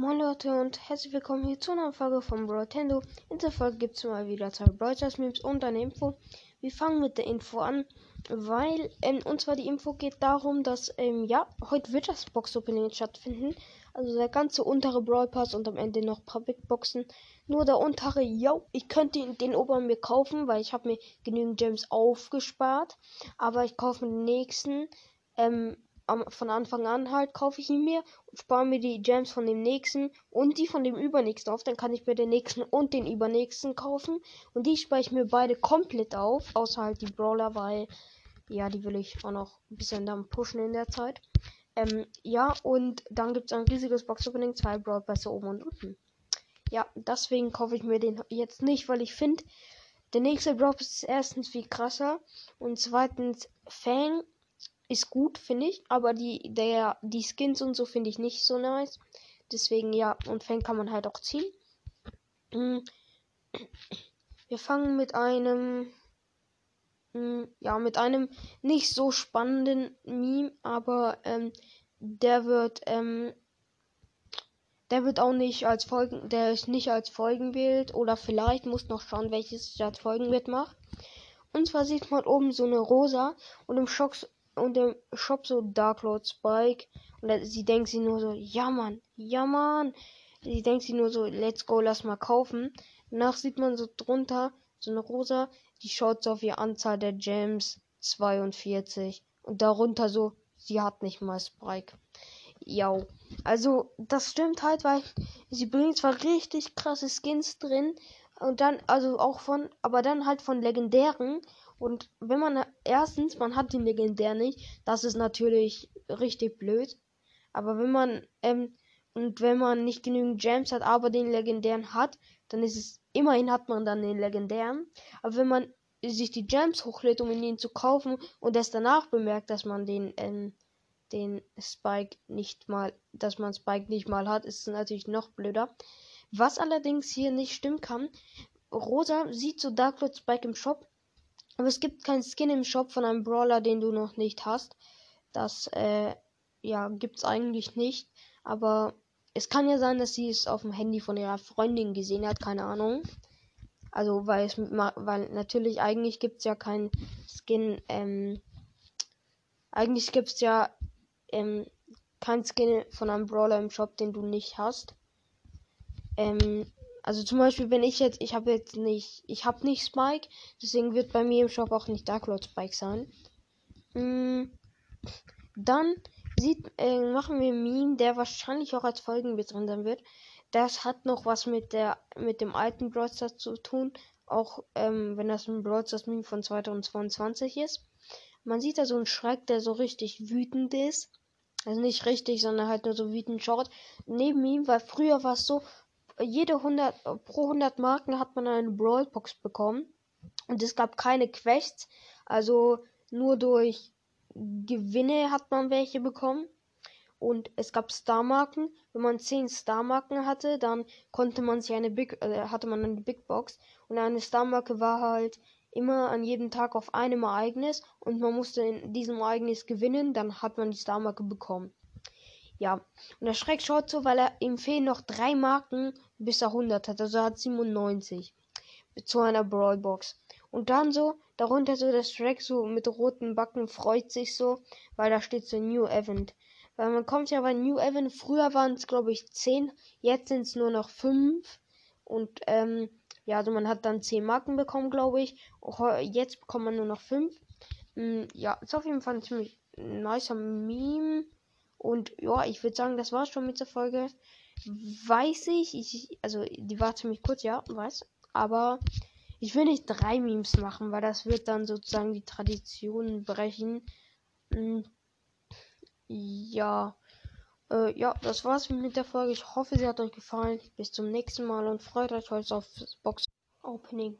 Moin Leute und herzlich willkommen hier zu einer Folge von Brotendo. In dieser Folge gibt es mal wieder zwei Broadcast Memes und eine Info. Wir fangen mit der Info an, weil, ähm, und zwar die Info geht darum, dass, ähm, ja, heute wird das Box Opening stattfinden. Also der ganze untere Brawl Pass und am Ende noch paar Big Boxen. Nur der untere, ja, ich könnte den, den oberen mir kaufen, weil ich habe mir genügend Gems aufgespart. Aber ich kaufe den nächsten, ähm, von Anfang an halt kaufe ich ihn mir und spare mir die Gems von dem nächsten und die von dem übernächsten auf. Dann kann ich mir den nächsten und den übernächsten kaufen. Und die spare ich mir beide komplett auf, außer halt die Brawler, weil ja, die will ich auch noch ein bisschen dann pushen in der Zeit. Ähm, ja, und dann gibt es ein riesiges Box-Opening, zwei Brawl Pässe oben und unten. Ja, deswegen kaufe ich mir den jetzt nicht, weil ich finde, der nächste Drop ist erstens viel krasser und zweitens Fang ist gut, finde ich. Aber die, der, die Skins und so finde ich nicht so nice. Deswegen ja, und Fan kann man halt auch ziehen. Mm. Wir fangen mit einem. Mm, ja, mit einem nicht so spannenden Meme, aber ähm, der wird. Ähm, der wird auch nicht als Folgen, der ist nicht als Folgenbild oder vielleicht muss noch schauen, welches ich als Folgenbild mache. Und zwar sieht man oben so eine rosa und im Schock, und im Shop so Dark Lord Spike. Und sie denkt sie nur so, ja Mann, ja Mann. Sie denkt sie nur so, let's go, lass mal kaufen. Danach sieht man so drunter so eine rosa, die schaut so auf die Anzahl der Gems 42. Und darunter so, sie hat nicht mal Spike. Ja, also das stimmt halt, weil sie bringt zwar richtig krasse Skins drin und dann, also auch von, aber dann halt von legendären und wenn man erstens, man hat den legendär nicht, das ist natürlich richtig blöd. Aber wenn man, ähm, und wenn man nicht genügend Gems hat, aber den legendären hat, dann ist es, immerhin hat man dann den legendären. Aber wenn man sich die Gems hochlädt, um ihn zu kaufen und es danach bemerkt, dass man den, ähm, den Spike nicht mal, dass man Spike nicht mal hat, ist es natürlich noch blöder. Was allerdings hier nicht stimmen kann, Rosa sieht so Dark Spike im Shop, aber es gibt keinen Skin im Shop von einem Brawler, den du noch nicht hast. Das, äh, ja, gibt's eigentlich nicht. Aber es kann ja sein, dass sie es auf dem Handy von ihrer Freundin gesehen hat, keine Ahnung. Also, weil es, weil natürlich eigentlich gibt's ja keinen Skin, ähm, eigentlich gibt's ja, ähm, kein Skin von einem Brawler im Shop, den du nicht hast. Ähm, also zum Beispiel, wenn ich jetzt, ich habe jetzt nicht, ich habe nicht Spike, deswegen wird bei mir im Shop auch nicht Dark Lord Spike sein. Mm, dann sieht, äh, machen wir einen Meme, der wahrscheinlich auch als Folgenbild drin sein wird. Das hat noch was mit der, mit dem alten Broadstars zu tun, auch ähm, wenn das ein Broadstars Meme von 2022 ist. Man sieht da so einen Schreck, der so richtig wütend ist. Also nicht richtig, sondern halt nur so wütend schaut. Neben ihm, weil früher war es so, jede 100 pro 100 Marken hat man eine Brawlbox bekommen. Und es gab keine Quests, also nur durch Gewinne hat man welche bekommen. Und es gab Star-Marken. Wenn man 10 Star-Marken hatte, dann konnte man sich eine Big, äh, hatte man eine Big Box. Und eine Star-Marke war halt immer an jedem Tag auf einem Ereignis. Und man musste in diesem Ereignis gewinnen, dann hat man die Star-Marke bekommen. Ja, und der Schreck schaut so, weil er ihm fehlen noch drei Marken, bis er 100 hat. Also er hat 97 zu einer Brawlbox. Und dann so, darunter so der Schreck so mit roten Backen freut sich so, weil da steht so New Event. Weil man kommt ja bei New Event, früher waren es glaube ich 10, jetzt sind es nur noch 5. Und ähm, ja, also man hat dann 10 Marken bekommen, glaube ich. Jetzt bekommt man nur noch 5. Mm, ja, ist auf jeden Fall ein ziemlich nicer Meme. Und ja, ich würde sagen, das war's schon mit der Folge. Weiß ich, ich, also die war ziemlich kurz, ja, weiß. Aber ich will nicht drei Memes machen, weil das wird dann sozusagen die Tradition brechen. Hm, ja. Äh, ja, das war's mit der Folge. Ich hoffe, sie hat euch gefallen. Bis zum nächsten Mal und freut euch heute auf Box Opening.